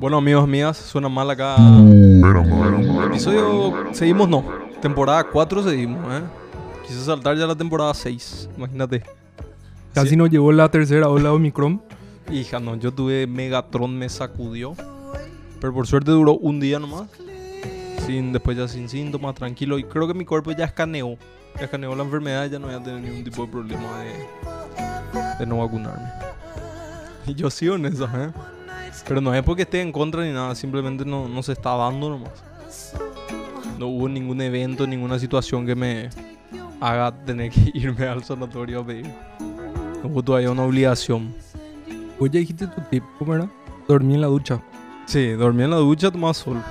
Bueno, amigos mías, suena mal acá. Episodio. Seguimos, no. Temporada 4 seguimos, ¿eh? Quise saltar ya la temporada 6. Imagínate. Casi nos llevó la tercera ola de Omicron. Hija, no, yo tuve Megatron, me sacudió. Pero por suerte duró un día nomás. Sin, después ya sin síntomas, tranquilo. Y creo que mi cuerpo ya escaneó. Ya escaneó la enfermedad y ya no voy a tener ningún tipo de problema de, de no vacunarme. Yo sigo en eso, ¿eh? Pero no es porque esté en contra ni nada, simplemente no, no se está dando nomás. No hubo ningún evento, ninguna situación que me haga tener que irme al sanatorio a pedir. No hubo todavía una obligación. Oye, dijiste tu tip, ¿cómo era? Dormí en la ducha. Sí, dormí en la ducha, tomaba sol.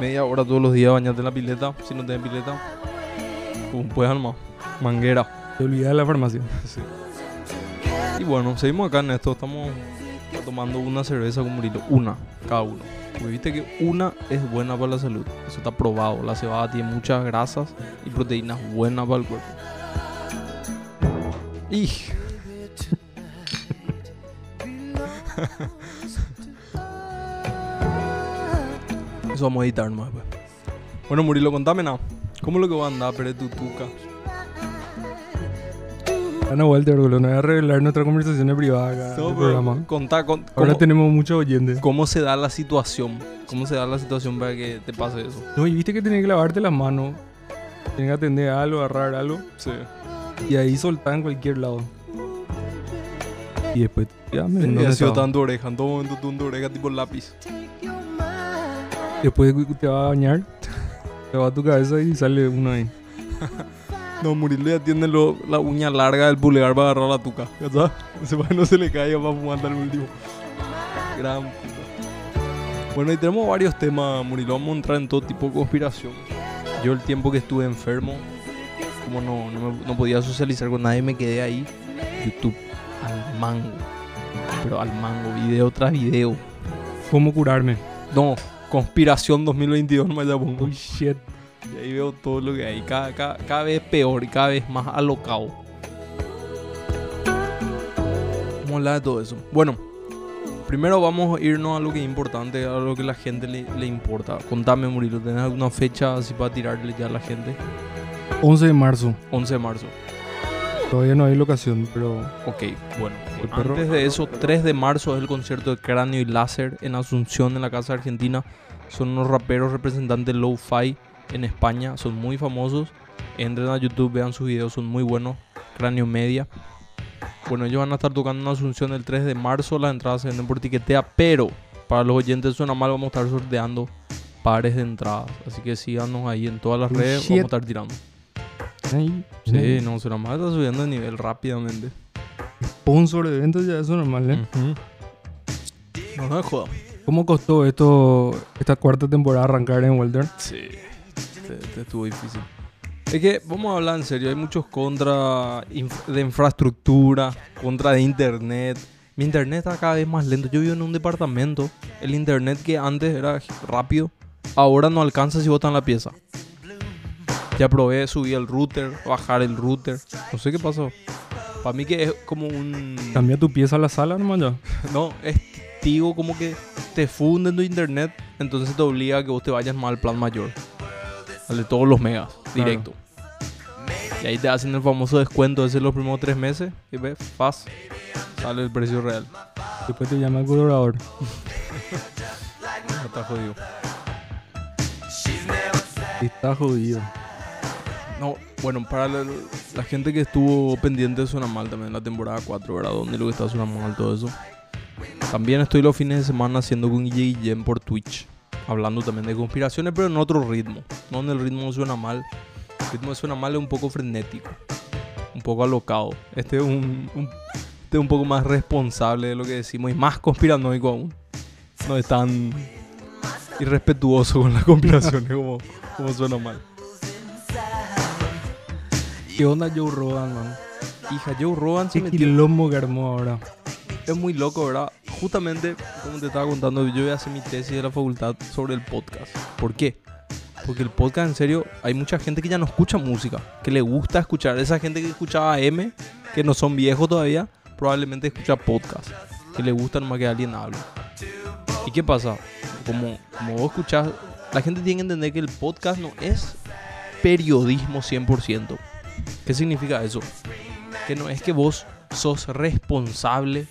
Media hora todos los días, bañarte en la pileta. Si no tenés pileta, pum, pues alma. Manguera. Te olvidé de la farmacia. Sí. Y bueno, seguimos acá en esto. Estamos tomando una cerveza con Murilo. Una, cada uno. Porque viste que una es buena para la salud. Eso está probado. La cebada tiene muchas grasas y proteínas buenas para el cuerpo. Y Eso vamos a editar nomás después. Bueno, Murilo, contame nada. ¿Cómo lo que va a andar, Pérez Tutuca? Ana Walter, boludo, no voy a revelar nuestra conversación privada No, pero programa. contá, con- Ahora cómo, tenemos muchos oyentes. cómo se da la situación. ¿Cómo se da la situación para que te pase eso? No, y viste que tenés que lavarte las manos. Tenés que atender algo, agarrar algo. Sí. Y ahí soltar en cualquier lado. Y después ya me ¿dónde ha sido tanto oreja. En todo momento tu oreja tipo lápiz. Después te va a bañar. Te va a tu cabeza y sale uno ahí. No, Murilo ya tiene lo- la uña larga del pulgar para agarrar la tuca. ¿Ya sabes? Ese para que no se le caiga para fumar hasta el último. Gran puta. Bueno, y tenemos varios temas, Murilo. Vamos a entrar en todo tipo de conspiración. Yo el tiempo que estuve enfermo, como no, no, me- no podía socializar con nadie, me quedé ahí. YouTube al mango. Pero al mango, video tras video. ¿Cómo curarme? No, conspiración 2022 no me la pongo. Uy, shit. Y ahí veo todo lo que hay. Cada, cada, cada vez peor y cada vez más alocado. Vamos a hablar de todo eso. Bueno, primero vamos a irnos a lo que es importante, a lo que la gente le, le importa. Contame, Murilo, ¿tenés alguna fecha así para tirarle ya a la gente? 11 de marzo. 11 de marzo. Todavía no hay locación, pero Ok, bueno. El perro. Antes de eso, 3 de marzo es el concierto de Cráneo y Láser en Asunción, en la Casa Argentina. Son unos raperos representantes low-fi en España. Son muy famosos. Entren a YouTube, vean sus videos, son muy buenos. Cráneo Media. Bueno, ellos van a estar tocando en Asunción el 3 de marzo. Las entradas se venden por tiquetea, pero para los oyentes suena mal, vamos a estar sorteando pares de entradas. Así que síganos ahí en todas las Oh, redes, shit. vamos a estar tirando. ahí. Sí, no, suena mal, está subiendo de nivel rápidamente. Sponsor de eventos ya eso es normal, ¿eh? No me jodas. ¿Cómo costó esto, esta cuarta temporada arrancar en Welder? Sí, este, este estuvo difícil. Es que, vamos a hablar en serio, hay muchos contra inf- de infraestructura, contra de internet. Mi internet está cada vez más lento. Yo vivo en un departamento. El internet que antes era rápido, ahora no alcanza si botan la pieza. Ya probé subir el router, bajar el router. No sé qué pasó. Para mí que es como un... Cambia tu pieza a la sala nomás ya. No, es tío como que te funden tu internet, entonces te obliga a que vos te vayas más al plan mayor. De todos los megas, directo. Y ahí te hacen el famoso descuento ese los primeros tres meses y ves, faz, sale el precio real. Después te llama el colaborador. Ya está jodido. Está jodido. No, bueno, para la, la gente que estuvo pendiente suena mal también en la temporada 4, ¿verdad? Donde lo que está sonando mal todo eso. También estoy los fines de semana haciendo con Guille Guillén por Twitch. Hablando también de conspiraciones, pero en otro ritmo. No en el ritmo suena mal. El ritmo que suena mal es un poco frenético. Un poco alocado. Este es un, un- este es un poco más responsable de lo que decimos y más conspiranoico aún. No es tan irrespetuoso con las conspiraciones como, como suena mal. ¿Qué onda Joe Rogan, man? Hija, Joe Rogan se Qué metió quilombo que armó ahora. Es muy loco, ¿verdad? Justamente, como te estaba contando, yo voy a hacer mi tesis de la facultad sobre el podcast. ¿Por qué? Porque el podcast, en serio, hay mucha gente que ya no escucha música, que le gusta escuchar. Esa gente que escuchaba M, que no son viejos todavía, probablemente escucha podcast, que le gusta nomás que alguien hable. ¿Y qué pasa? Como, como vos escuchás, la gente tiene que entender que el podcast no es periodismo 100%. ¿Qué significa eso? Que no es que vos sos responsable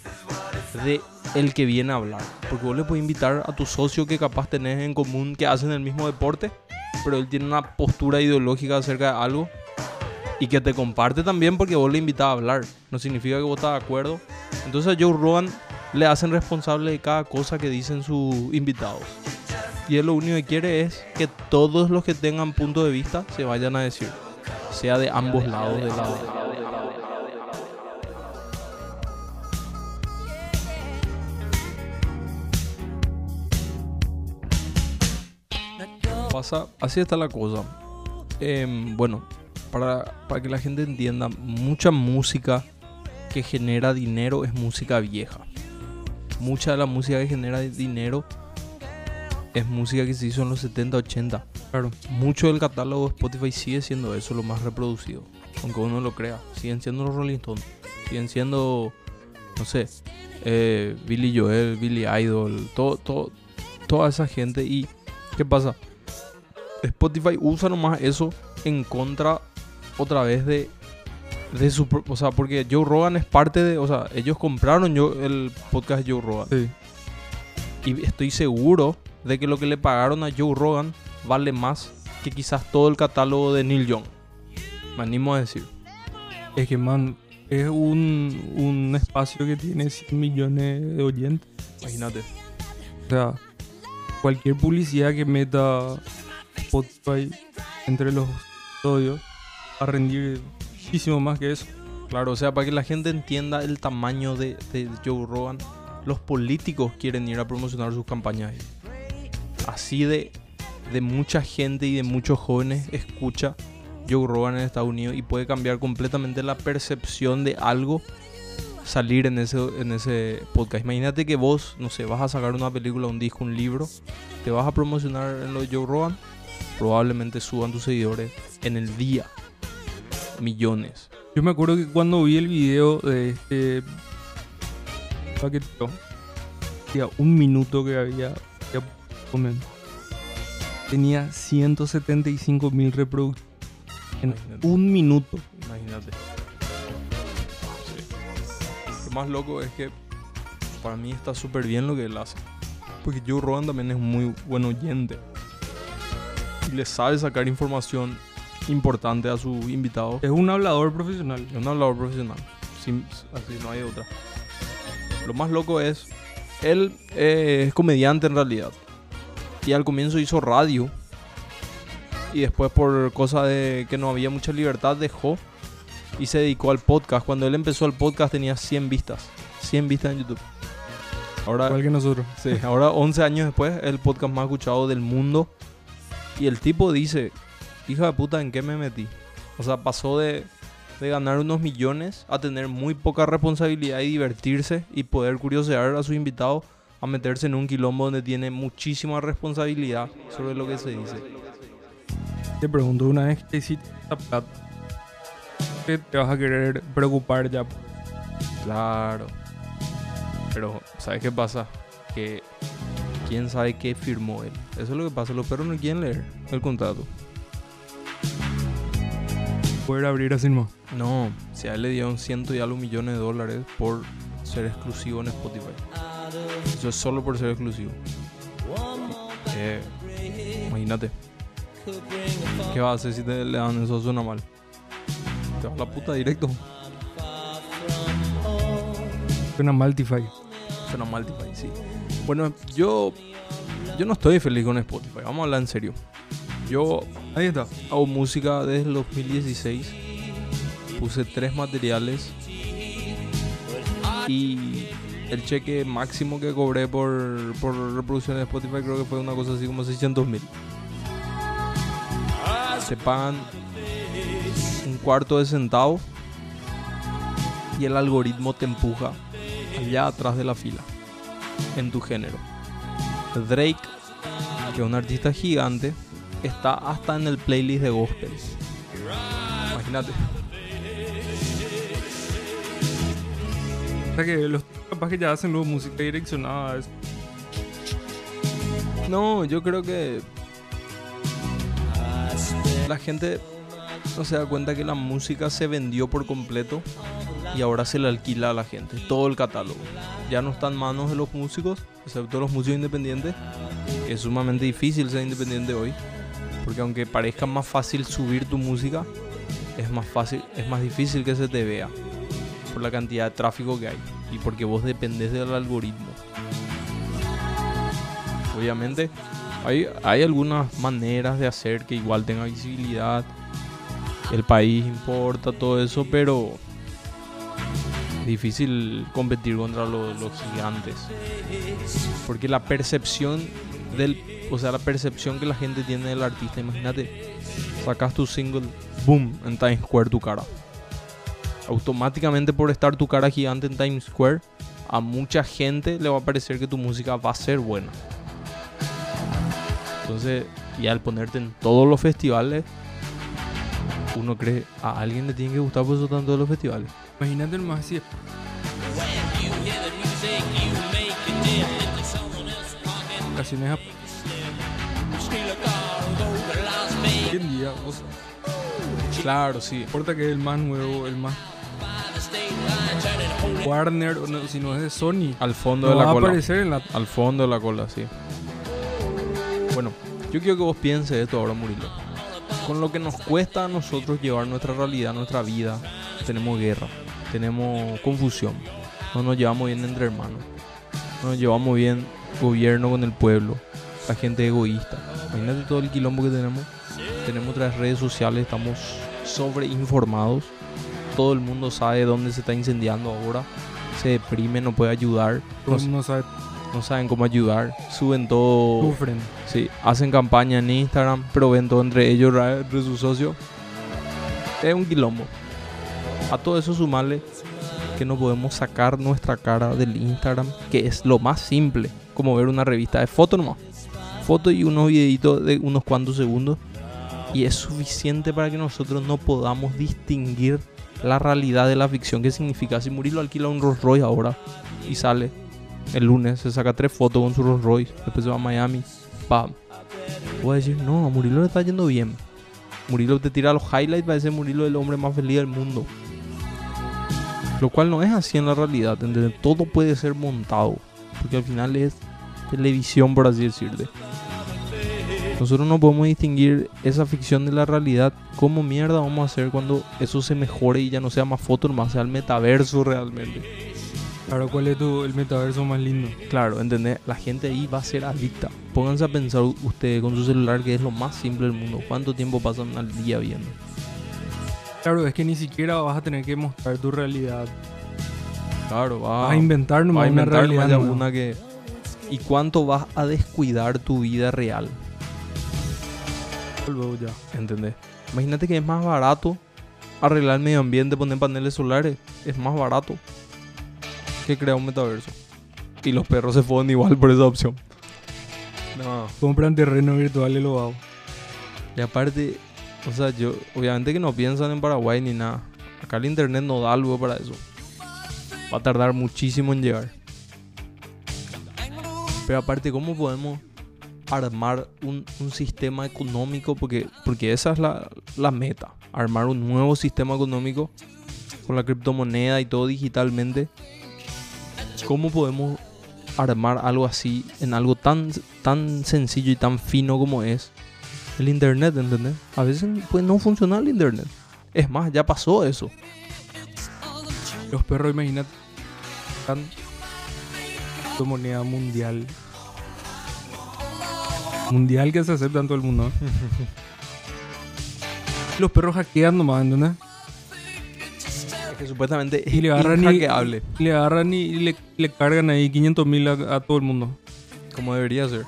de el que viene a hablar. Porque vos le puedes invitar a tu socio que capaz tenés en común que hacen el mismo deporte, pero él tiene una postura ideológica acerca de algo y que te comparte también porque vos le invitás a hablar. No significa que vos estás de acuerdo. Entonces a Joe Rogan le hacen responsable de cada cosa que dicen sus invitados. Y él lo único que quiere es que todos los que tengan punto de vista se vayan a decir. Sea de ambos lados de la... Pasa, así está la cosa. Em, bueno, para, para que la gente entienda, mucha música que genera dinero es música vieja. Mucha de la música que genera dinero es música que se hizo en los 70, 80. Claro. Mucho del catálogo de Spotify sigue siendo eso, lo más reproducido. Aunque uno lo crea. Siguen siendo los Rolling Stones. Siguen siendo, no sé, eh, Billy Joel, Billy Idol, todo, todo, toda esa gente. ¿Y qué pasa? Spotify usa nomás eso en contra otra vez de, de su... O sea, porque Joe Rogan es parte de... O sea, ellos compraron yo el podcast Joe Rogan. Sí. Y estoy seguro de que lo que le pagaron a Joe Rogan vale más que quizás todo el catálogo de Neil Young. Me animo a decir. Es que, man, es un, un espacio que tiene 100 millones de oyentes. Imagínate. O sea, cualquier publicidad que meta Spotify entre los episodios a rendir muchísimo más que eso. Claro, o sea, para que la gente entienda el tamaño de, de Joe Rogan, los políticos quieren ir a promocionar sus campañas. Así de, de mucha gente y de muchos jóvenes escucha Joe Rogan en Estados Unidos y puede cambiar completamente la percepción de algo salir en ese, en ese podcast. Imagínate que vos, no sé, vas a sacar una película, un disco, un libro, te vas a promocionar en lo de Joe Rogan, probablemente suban tus seguidores en el día. Millones. Yo me acuerdo que cuando vi el video de este paquetito, hacía un minuto que había, comen, tenía 175 mil reproducciones en Imagínate. un minuto. Imagínate. Sí. Lo más loco es que para mí está súper bien lo que él hace. Porque Joe Rogan también es muy buen oyente. Y le sabe sacar información importante a sus invitados. Es un hablador profesional. Es un hablador profesional. Sin- así no hay otra. Lo más loco es, él eh, es comediante en realidad. Y al comienzo hizo radio. Y después por cosa de que no había mucha libertad dejó. Y se dedicó al podcast. Cuando él empezó el podcast tenía 100 vistas. 100 vistas en YouTube. Ahora, Igual que nosotros. Sí, ahora 11 años después, el podcast más escuchado del mundo. Y el tipo dice, hija de puta, ¿en qué me metí? O sea, pasó de, de ganar unos millones a tener muy poca responsabilidad y divertirse y poder curiosear a sus invitados a meterse en un quilombo donde tiene muchísima responsabilidad sobre lo que se dice. Te pregunto, una vez que hiciste plata, ¿qué te vas a querer preocupar ya? Claro. Pero, ¿sabes qué pasa? Que quién sabe qué firmó él. Eso es lo que pasa. Los perros no quieren leer el contrato. Poder abrir así más. No, si a él le dieron ciento y algo millones de dólares por ser exclusivo en Spotify. Eso es solo por ser exclusivo. Eh, imagínate. ¿Qué vas a hacer si te le dan eso? Suena mal. Te vas a la puta directo. Suena Maltify. Suena mal, Spotify, sí. Bueno, yo, yo no estoy feliz con Spotify. Vamos a hablar en serio. Yo Ahí está. hago música desde el 2016. Puse tres materiales. Y el cheque máximo que cobré por, por reproducción de Spotify creo que fue una cosa así como 600 mil. Se pagan un cuarto de centavo y el algoritmo te empuja allá atrás de la fila en tu género. Drake, que es un artista gigante, está hasta en el playlist de gospel. Imagínate. O sea que los capaz que ya hacen luego música direccionada. es- No, yo creo que la gente no se da cuenta que la música se vendió por completo y ahora se le alquila a la gente, todo el catálogo. Ya no está en manos de los músicos, excepto los músicos independientes, es sumamente difícil ser independiente hoy, porque aunque parezca más fácil subir tu música, es más fácil, es más difícil que se te vea por la cantidad de tráfico que hay y porque vos dependés del algoritmo. Obviamente hay, hay algunas maneras de hacer que igual tenga visibilidad, el país importa todo eso, pero difícil competir contra los, gigantes. Porque la percepción del, o sea, la percepción que la gente tiene del artista, imagínate, sacas tu single, boom, en Times Square tu cara. Automáticamente por estar tu cara gigante en Times Square, a mucha gente le va a parecer que tu música va a ser buena. Entonces, y al ponerte en todos los festivales, uno cree, a alguien le tiene que gustar por eso están todos los festivales. Imagínate nomás así. Ocasiones a... Hoy en día, sea, Claro, sí. importa que es el más nuevo, el más Warner, no, si no es de Sony, Al fondo no de la va a cola. aparecer en la... Al fondo de la cola, sí. Bueno, yo quiero que vos pienses esto ahora, Murilo. Con lo que nos cuesta a nosotros llevar nuestra realidad, nuestra vida, tenemos guerra, tenemos confusión, no nos llevamos bien entre hermanos, no nos llevamos bien gobierno con el pueblo, la gente egoísta. Imagínate todo el quilombo que tenemos. Tenemos otras redes sociales, estamos sobreinformados. Todo el mundo sabe dónde se está incendiando ahora. Se deprime, no puede ayudar. Todo No, el mundo sabe, no saben cómo ayudar. Suben todo. sufren. Sí, hacen campaña en Instagram, pero ven todo entre ellos, entre sus socios. Es un quilombo. A todo eso sumarle que no podemos sacar nuestra cara del Instagram, que es lo más simple, como ver una revista de fotos nomás. Foto y unos videitos de unos cuantos segundos. Y es suficiente para que nosotros no podamos distinguir la realidad de la ficción. ¿Qué significa? Si Murilo alquila un Rolls Royce ahora y sale el lunes, se saca tres fotos con su Rolls Royce, después se va a Miami, pam. Voy a decir, no, a Murilo le está yendo bien. Murilo te tira los highlights, parece Murilo el hombre más feliz del mundo. Lo cual no es así en la realidad, ¿entendés? Todo puede ser montado, porque al final es televisión, por así decirte. Nosotros no podemos distinguir esa ficción de la realidad. ¿Cómo mierda vamos a hacer cuando eso se mejore y ya no sea más foto, nomás sea el metaverso realmente? Ahora, ¿cuál es tu, el metaverso más lindo? Claro, ¿entendés? La gente ahí va a ser adicta. Pónganse a pensar ustedes con su celular que es lo más simple del mundo. ¿Cuánto tiempo pasan al día viendo? Claro, es que ni siquiera vas a tener que mostrar tu realidad. Claro, va Vas a inventar va nomás a una inventar realidad nomás una que... ¿Y cuánto vas a descuidar tu vida real? Luego ya. ¿Entendés? Imagínate que es más barato arreglar el medio ambiente, poner paneles solares. Es más barato que crear un metaverso. Y los perros se fueron igual por esa opción. No. Compran terreno virtual y lo hago. Y aparte, o sea, yo, obviamente que no piensan en Paraguay ni nada. Acá el internet no da algo para eso. Va a tardar muchísimo en llegar. Pero aparte, ¿cómo podemos armar un, sistema económico? Porque, porque esa es la, la meta. Armar un nuevo sistema económico con la criptomoneda y todo digitalmente. ¿Cómo podemos armar algo así en algo tan, tan sencillo y tan fino como es el internet, ¿entendés? A veces puede no funcionar el internet. Es más, ya pasó eso. Los perros, imagínate, están moneda mundial. Mundial que se acepta en todo el mundo. Los perros hackean nomás, ¿entendés? Es que supuestamente Y le agarran y, le agarran y le, le cargan ahí 500 mil a, a todo el mundo. como debería ser.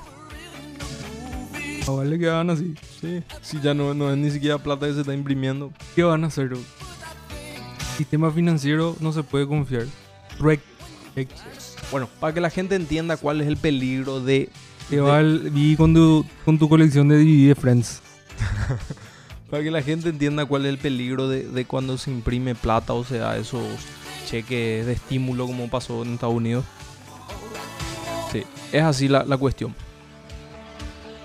A vale que hagan así. Sí, si ya no, no es ni siquiera plata que se está imprimiendo. ¿Qué van a hacer? bro? Sistema financiero no se puede confiar. Bueno, para que la gente entienda cuál es el peligro de... Te va al- vi con tu, con tu colección de DVD de Friends. Para que la gente entienda cuál es el peligro de, de cuando se imprime plata, o sea, esos cheques de estímulo como pasó en Estados Unidos. Sí, es así la, la cuestión.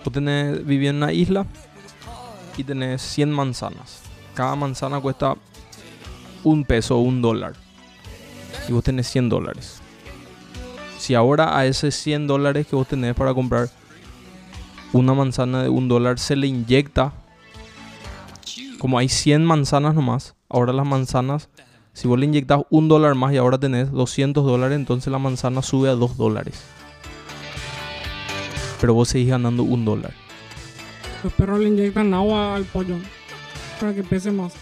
Vos tenés, vivís en una isla y tenés 100 manzanas. Cada manzana cuesta un peso o un dólar. Y vos tenés 100 dólares. Si ahora a ese 100 dólares que vos tenés para comprar una manzana de un dólar se le inyecta, como hay 100 manzanas nomás, ahora las manzanas, si vos le inyectas un dólar más y ahora tenés 200 dólares, entonces la manzana sube a 2 dólares. Pero vos seguís ganando un dólar. Los perros le inyectan agua al pollo para que pese más.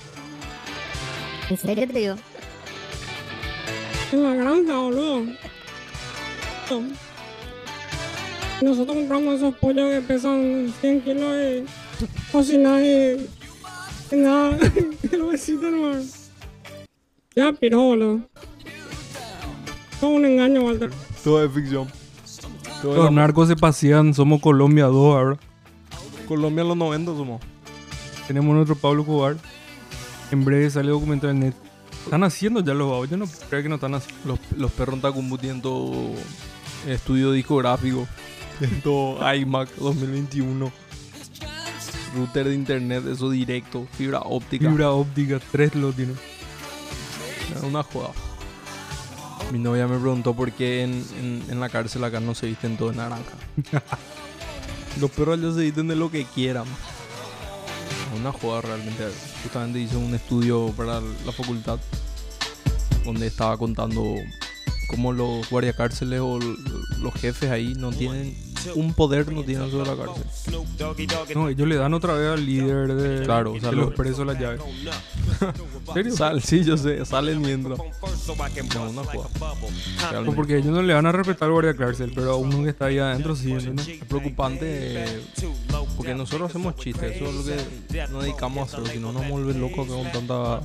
¿En serio te digo? En la granja, boludo. Nosotros compramos esos pollos que pesan 100 kilos y cocinar y, y nada, el huesito nomás. Ya piró, boludo. Todo un engaño, Walter. Todo es ficción. Los narcos se pasean, somos Colombia 2 ahora. Colombia en los 90 somos. Tenemos nuestro Pablo Cobar. En breve sale documental en net. Están haciendo ya los babos. Yo no creo que no están haciendo. Los, los perros Tacumbu tienen todo estudio discográfico. Tienen todo iMac 2021. Router de internet, eso directo. Fibra óptica. Fibra óptica, tres lo tienen. Es una joda. Mi novia me preguntó por qué en, en- en la cárcel acá no se visten todo de naranja. Los perros allá se visten de lo que quieran. Es una joda realmente. Justamente hice un estudio para la facultad donde estaba contando cómo los guardiacárceles o los jefes ahí no tienen un poder, no tienen sobre la cárcel. No, ellos le dan otra vez al líder de, Claro, o sea, de lo- los presos la llave. ¿En serio? Sal, sí, yo sé, salen mientras. No. Pues Realmente. porque ellos no le van a respetar al guardia cárcel, pero a uno que está ahí adentro sí, ¿entendés? Es preocupante eh, porque nosotros hacemos chistes, eso es lo que nos dedicamos a hacer, si no nos vuelve locos con tanta,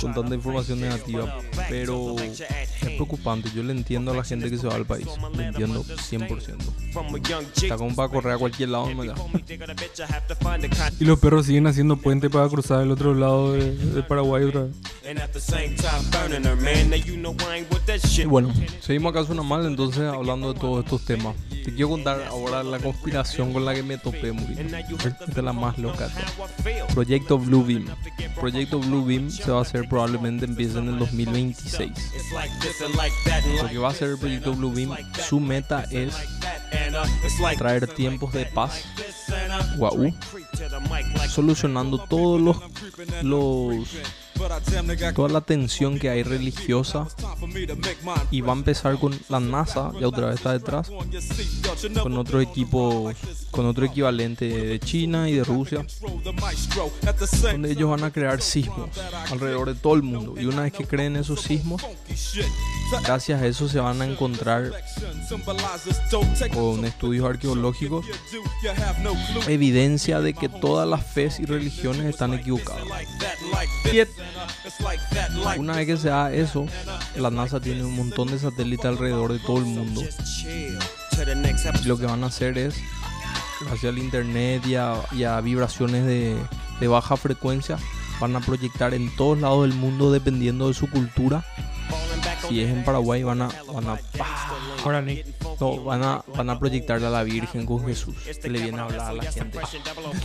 con tanta información negativa. Pero es preocupante, yo le entiendo a la gente que se va al país, le entiendo 100%. Está como para correr a cualquier lado, me da. Y los perros siguen haciendo puente para cruzar el otro lado de, de Paraguay otra vez. Y bueno, seguimos acá suena mal, entonces hablando de todos estos temas. Te quiero contar ahora la conspiración con la que me topé, Muri. Esta es la más loca. de todas. Proyecto Bluebeam. Proyecto Bluebeam se va a hacer probablemente empiece en el 2026. Lo que va a hacer el proyecto Bluebeam, su meta es traer tiempos de paz, guau, solucionando todos los, los toda la tensión que hay religiosa y va a empezar con la NASA, ya otra vez está detrás, con otro equipo, con otro equivalente de China y de Rusia, donde ellos van a crear sismos alrededor de todo el mundo. Y una vez que creen esos sismos, gracias a eso se van a encontrar con estudios arqueológicos evidencia de que todas las fes y religiones están equivocadas. Una vez que se haga eso, la NASA tiene un montón de satélites alrededor de todo el mundo. Y lo que van a hacer es, gracias al internet y a, y a vibraciones de, de baja frecuencia, van a proyectar en todos lados del mundo dependiendo de su cultura. Si es en Paraguay, van a, van a, Órale. no, van a, van a proyectarle a la Virgen con Jesús, que le viene a hablar a la gente.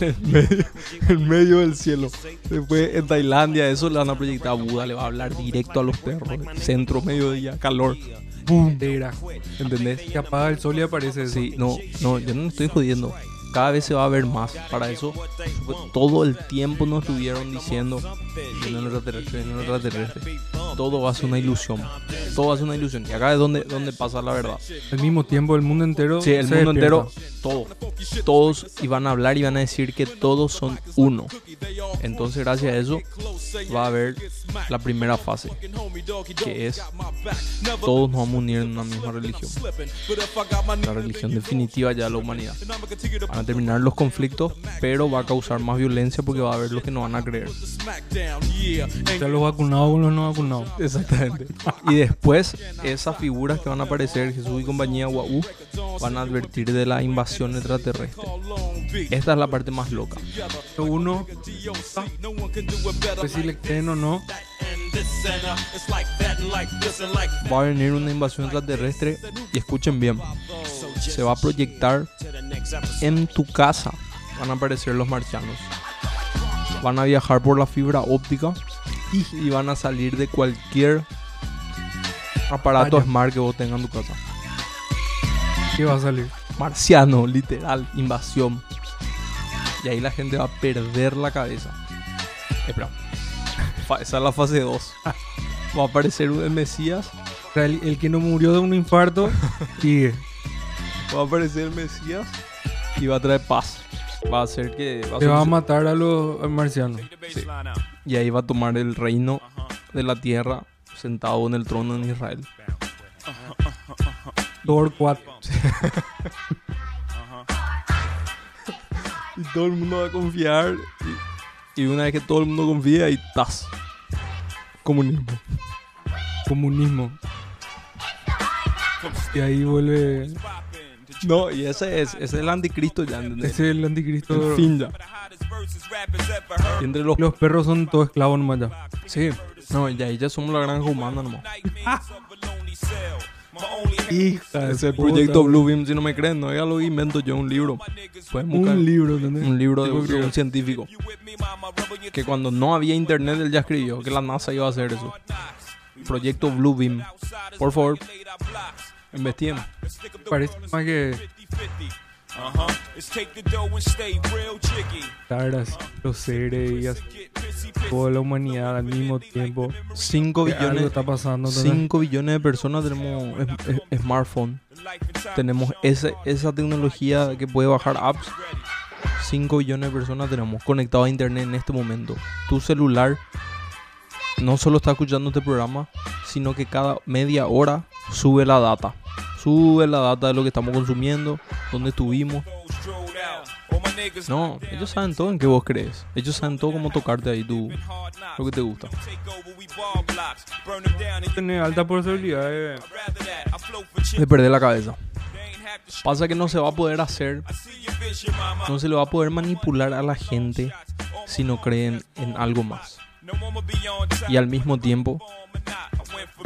en, medio, en medio del cielo. Después en Tailandia, eso le van a proyectar a Buda, le va a hablar directo a los perros. Centro, mediodía, calor. ¡Pum! ¿Entendés? Que apaga el sol y aparece. Sí, no, no, yo no me estoy jodiendo. Cada vez se va a ver más. Para eso, todo el tiempo nos estuvieron diciendo: un extraterrestre, un extraterrestre. Todo va a ser una ilusión. Todo va a ser una ilusión. Y acá es donde, donde pasa la verdad. Al mismo tiempo, el mundo entero. Sí, el se mundo despierta. entero, todo. Todos iban a hablar y van a decir que todos son uno. Entonces, gracias a eso, va a haber la primera fase, que es todos nos vamos a unir en una misma religión. La religión definitiva ya de la humanidad. Van a terminar los conflictos, pero va a causar más violencia porque va a haber los que no van a creer. Sea, los vacunados con los no vacunados. Exactamente. Y después, esas figuras que van a aparecer, Jesús y compañía, Guau, van a advertir de la invasión extraterrestre. Esta es la parte más loca. Uno, pues si le creen o no, Va a venir una invasión extraterrestre y escuchen bien. Se va a proyectar En tu casa van a aparecer los marcianos. Van a viajar por la fibra óptica y van a salir de cualquier aparato Vaya. smart que vos tengas en tu casa. ¿Qué va a salir? Marciano, literal, invasión. Y ahí la gente va a perder la cabeza. Espera. Esa es la fase 2. Va a aparecer un Mesías. El, el que no murió de un infarto sigue. Va a aparecer el Mesías. Y va a traer paz. Va a hacer que. va a Te va a matar a los marcianos. Y ahí va a tomar el reino de la tierra sentado en el trono en Israel. Thor 4. Y todo el mundo va a confiar. Y, y una vez que todo el mundo confía, ahí tas. Comunismo. Comunismo. Y ahí vuelve. No, y ese es, ese es el anticristo ya. Ese es el anticristo. El fin ya. Y entre los... Los perros son todos esclavos nomás ya. Sí. No, ya ahí ya somos la granja humana nomás. Hija Ese es el puta. proyecto Bluebeam, si no me creen, no, ya lo invento yo, un libro. Buscar Un libro, ¿entendés? un libro de, un científico. Que cuando no había internet, él ya escribió que la NASA iba a hacer eso. Proyecto Bluebeam. Por favor, investiguen. Parece más que caras, los seres y así, toda la humanidad al mismo tiempo. 5 Que algo billones, está pasando. ¿entendés? 5 billones de personas tenemos es- es- smartphone. Tenemos ese- esa tecnología que puede bajar apps. 5 billones de personas tenemos conectados a internet en este momento. Tu celular no solo está escuchando este programa, sino que cada media hora sube la data. Sube la data de lo que estamos consumiendo, dónde estuvimos. No, ellos saben todo en qué vos crees. Ellos saben todo cómo tocarte ahí tú, lo que te gusta. Tiene alta posibilidad de. De perder la cabeza. Pasa que no se va a poder hacer, no se le va a poder manipular a la gente si no creen en algo más. Y al mismo tiempo,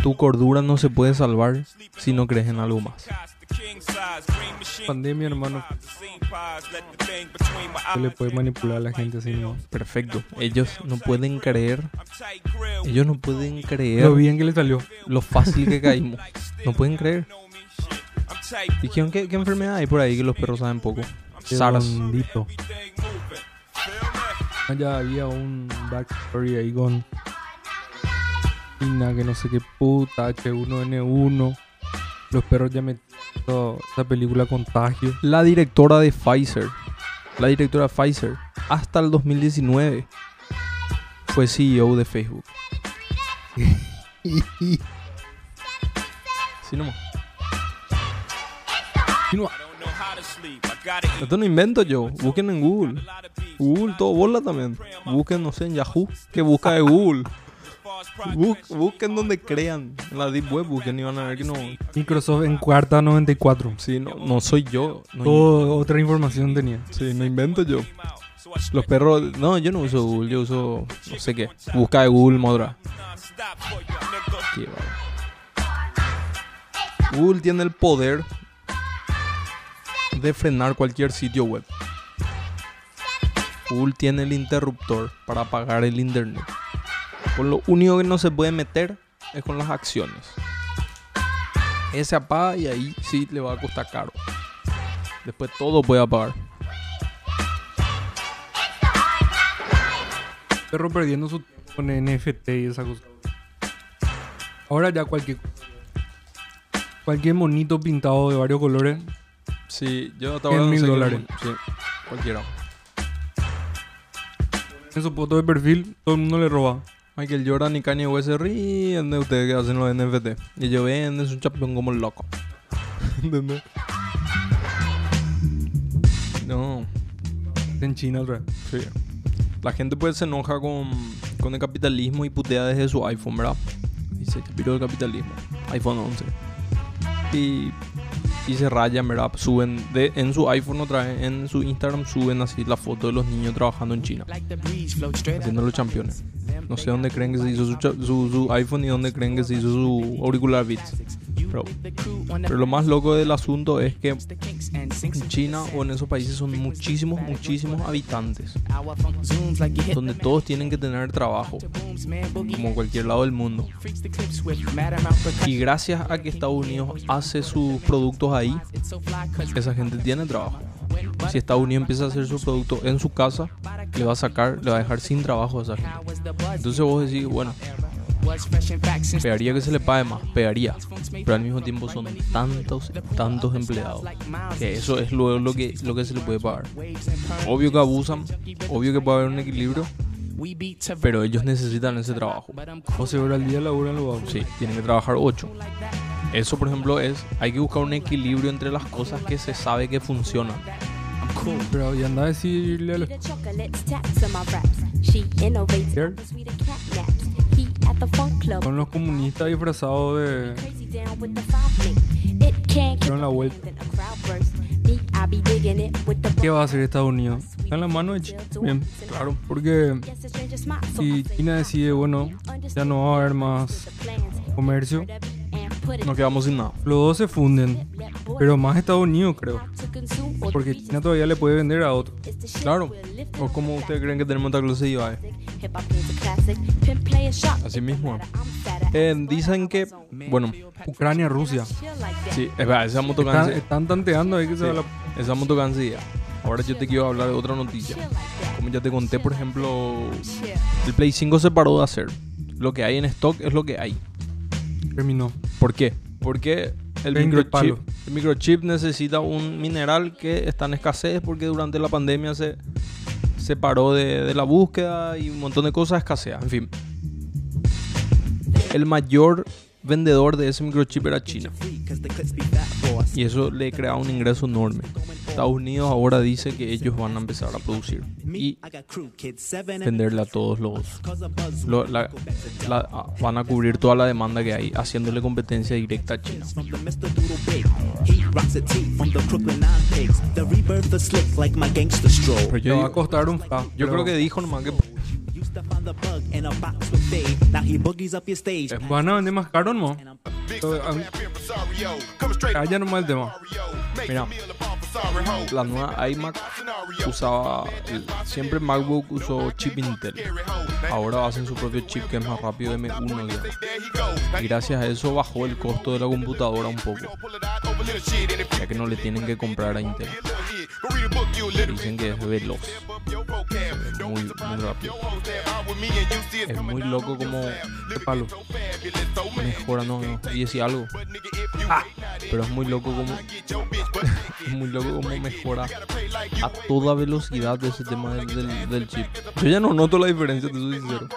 tu cordura no se puede salvar si no crees en algo más. Pandemia, hermano. Se le puede manipular a la gente así, ¿no? Perfecto. Ellos no pueden creer, ellos no pueden creer Lo bien que le salió. lo fácil que caímos. No pueden creer. Dijeron qué enfermedad hay por ahí que los perros saben poco. SARS. Allá había un backstory ahí con que no sé qué puta, H1N1. Los perros ya metiendo esa película Contagio. La directora de Pfizer, la directora de Pfizer, hasta el 2019 fue CEO de Facebook. Sí, nomás. Esto no invento yo. Busquen en Google. Google todo bola también. Busquen, no sé, en Yahoo. Que busca de Google. Bus- busquen donde crean. En la Deep Web busquen y van a ver que no. Microsoft en cuarta 94. Sí, no, no soy yo. No, Todo otra información tenía. Sí, no invento yo. Los perros. No, yo no uso Google, yo uso. No sé qué. Busca de Google Modra. Google tiene el poder de frenar cualquier sitio web. Google tiene el interruptor para apagar el internet. Por lo único que no se puede meter es con las acciones. Ese apaga y ahí sí le va a costar caro. Después todo puede apagar. Perro perdiendo su tiempo con NFT y esa cosa. Ahora ya cualquier cualquier monito pintado de varios colores Sí, yo ¿Cien ahora no mil dólares? Sí, cualquiera. en su foto de perfil, todo el mundo le roba. Michael Jordan y Kanye West se ríen de ustedes que hacen los NFT. Y ellos venden su champion como loco. ¿Entendés? No, En China otra vez. sí. La gente pues se enoja con, con el capitalismo y putea desde su iPhone, ¿verdad? Dice, te piro el capitalismo. iPhone 11. Y, y se rayan, ¿verdad? Suben de, en su iPhone otra vez, en su Instagram suben así la foto de los niños trabajando en China. Haciendo los campeones. No sé dónde creen que se hizo su, iPhone y dónde creen que se hizo su auricular Beats. Pero, pero lo más loco del asunto es que en China o en esos países son muchísimos, muchísimos habitantes. Donde todos tienen que tener trabajo. Como en cualquier lado del mundo. Y gracias a que Estados Unidos hace sus productos ahí, esa gente tiene trabajo. Si Estados Unidos empieza a hacer sus productos en su casa, le va a sacar, le va a dejar sin trabajo a esa gente. Entonces vos decís, bueno, pegaría que se le pague más, pegaría. Pero al mismo tiempo son tantos, tantos empleados que eso es luego lo que, lo que se le puede pagar. Obvio que abusan, obvio que puede haber un equilibrio, pero ellos necesitan ese trabajo. 12 horas al día laburan los. Sí, tienen que trabajar 8. Eso, por ejemplo, es. Hay que buscar un equilibrio entre las cosas que se sabe que funcionan. Pero y anda a decirle a los con los comunistas disfrazados de. La vuelta. ¿Qué va a hacer Estados Unidos? Está en la mano de China. Bien, claro. Porque si China decide, bueno, ya no va a haber más comercio, Nos quedamos sin nada. los dos se funden. Pero más Estados Unidos, creo. Porque China todavía le puede vender a otro. Claro. ¿O cómo ustedes creen que tenemos esta clase de IVA? Así mismo. Eh, dicen que. Bueno, Ucrania, Rusia. sí, es verdad, esa moto Están, están tanteando ahí que se va la. Esa moto canse ya. Ahora yo te quiero hablar de otra noticia. Como ya te conté, por ejemplo, el Play 5 se paró de hacer. Lo que hay en stock es lo que hay. Terminó. ¿Por qué? Porque el 20 microchip, el microchip necesita un mineral que está en escasez porque durante la pandemia se, se paró de, de la búsqueda y un montón de cosas escasea. En fin. El mayor vendedor de ese microchip era China. Y eso le crea un ingreso enorme. Estados Unidos ahora dice que ellos van a empezar a producir y venderle a todos los... lo- la- la- ah, van a cubrir toda la demanda que hay, haciéndole competencia directa a China. Pero yo, va a costar un yo creo que dijo nomás que Van a vender más caro, ¿no? Pero, a mí- Calla nomás el tema. Mira, la nueva iMac usaba, siempre MacBook usó chip Intel. Ahora hacen su propio chip que es más rápido M1 ya. Y gracias a eso bajó el costo de la computadora un poco. Ya que no le tienen que comprar a Intel. Dicen que es veloz. Muy, muy rápido. Es muy loco como ¿Qué palo? mejora, no, no, y algo. Pero es muy loco como es muy loco como mejora a toda velocidad de ese tema del, del- del chip. Yo ya no noto la diferencia, te soy sincero.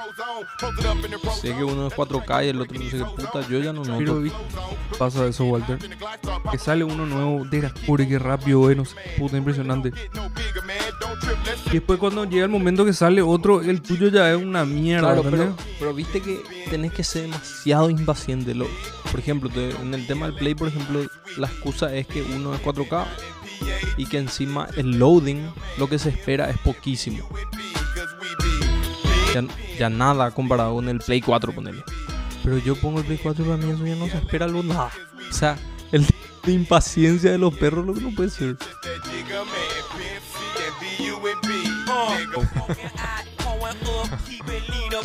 Sé que uno es 4K y el otro no sé qué puta, yo ya no Pero noto. ¿viste? pasa eso, Walter. Que sale uno nuevo, de pobre, qué rápido, güey, no sé, puta, impresionante. Y después cuando llega el momento que sale otro, el tuyo ya es una mierda, Claro, pero, pero viste que tenés que ser demasiado impaciente. Lo, por ejemplo, te- en el tema del Play, por ejemplo, la excusa es que uno es 4K y que encima el loading, lo que se espera es poquísimo. Ya, nada comparado con el Play 4, ponele. Pero yo pongo el Play 4 y para mí eso ya no se espera algo nada. O sea, el impaciencia de los perros lo que no puede ser.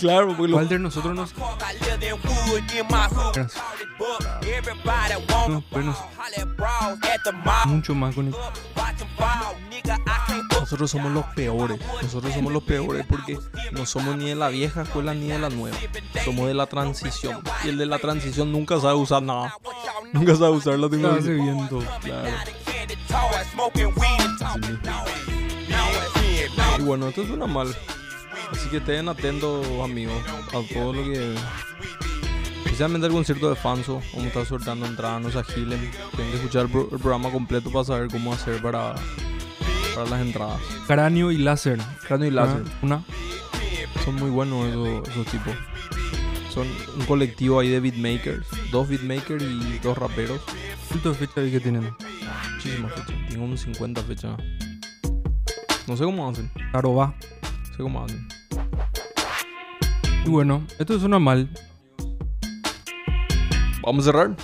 Claro, porque los Walter, nosotros nos... Gracias. No, pero nos- mucho más con Nosotros somos los peores. Nosotros somos los peores porque no somos ni de la vieja escuela ni de la nueva. Somos de la transición. Y el de la transición nunca sabe usar nada. Nunca sabe usar la tecnología. viento. Claro. Así mismo. Y bueno, esto suena mal. Así que estén atentos, amigos, a todo lo que. Especialmente el concierto de Fanso, como está soltando entradas, no se agilen. Tienen que escuchar el, pro- el programa completo para saber cómo hacer para, para las entradas. Cráneo y láser. Cráneo y láser. Una. Son muy buenos esos, esos tipos. Son un colectivo ahí de beatmakers. Dos beatmakers y dos raperos. ¿Cuántas fechas hay que tienen? Muchísimas fechas. Tengo unos 50 fechas. No sé cómo hacen. Claro, va. No sé cómo hacen. Y bueno, esto suena mal. Vamos a cerrar.